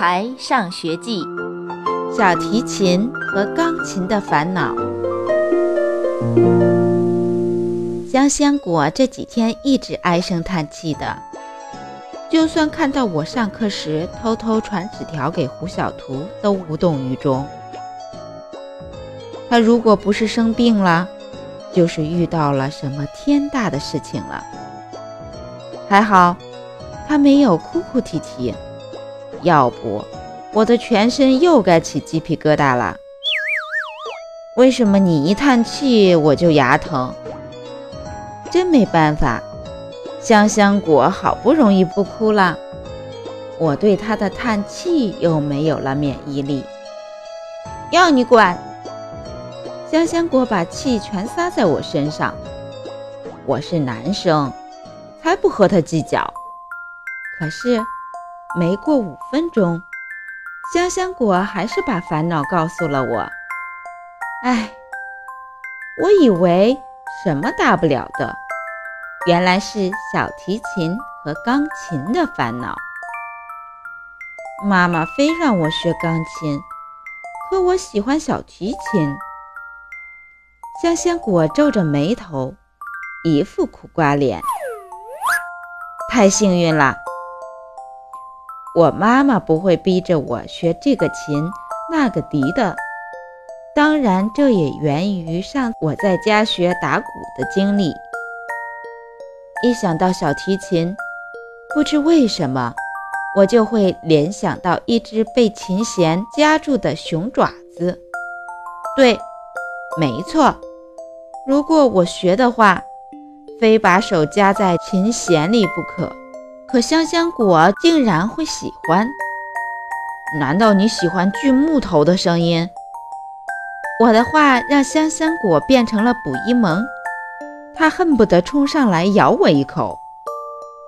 孩上学记》：小提琴和钢琴的烦恼。香香果这几天一直唉声叹气的，就算看到我上课时偷偷传纸条给胡小图，都无动于衷。他如果不是生病了，就是遇到了什么天大的事情了。还好，他没有哭哭啼啼，要不我的全身又该起鸡皮疙瘩了。为什么你一叹气我就牙疼？真没办法，香香果好不容易不哭了，我对他的叹气又没有了免疫力。要你管！香香果把气全撒在我身上。我是男生。才不和他计较。可是，没过五分钟，香香果还是把烦恼告诉了我。唉，我以为什么大不了的，原来是小提琴和钢琴的烦恼。妈妈非让我学钢琴，可我喜欢小提琴。香香果皱着眉头，一副苦瓜脸。太幸运了，我妈妈不会逼着我学这个琴那个笛的。当然，这也源于上我在家学打鼓的经历。一想到小提琴，不知为什么，我就会联想到一只被琴弦夹住的熊爪子。对，没错，如果我学的话。非把手夹在琴弦里不可，可香香果竟然会喜欢。难道你喜欢锯木头的声音？我的话让香香果变成了捕一萌，他恨不得冲上来咬我一口，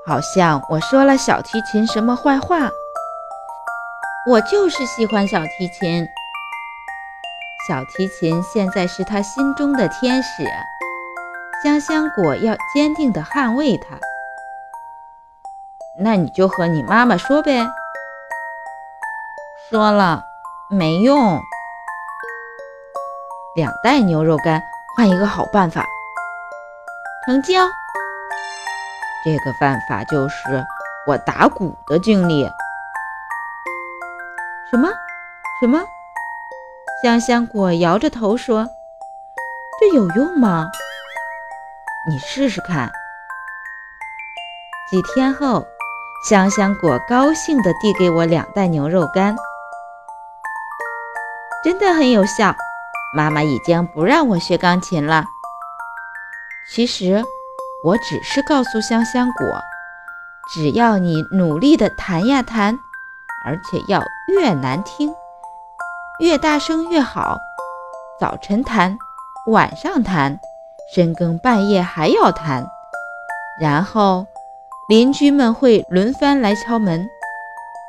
好像我说了小提琴什么坏话。我就是喜欢小提琴，小提琴现在是他心中的天使。香香果要坚定地捍卫它，那你就和你妈妈说呗。说了没用，两袋牛肉干换一个好办法。成交。这个办法就是我打鼓的经历。什么？什么？香香果摇着头说：“这有用吗？”你试试看。几天后，香香果高兴地递给我两袋牛肉干，真的很有效。妈妈已经不让我学钢琴了。其实，我只是告诉香香果，只要你努力地弹呀弹，而且要越难听，越大声越好。早晨弹，晚上弹。深更半夜还要弹，然后邻居们会轮番来敲门，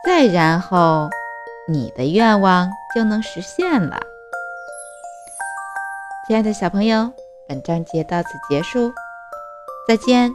再然后你的愿望就能实现了。亲爱的小朋友，本章节到此结束，再见。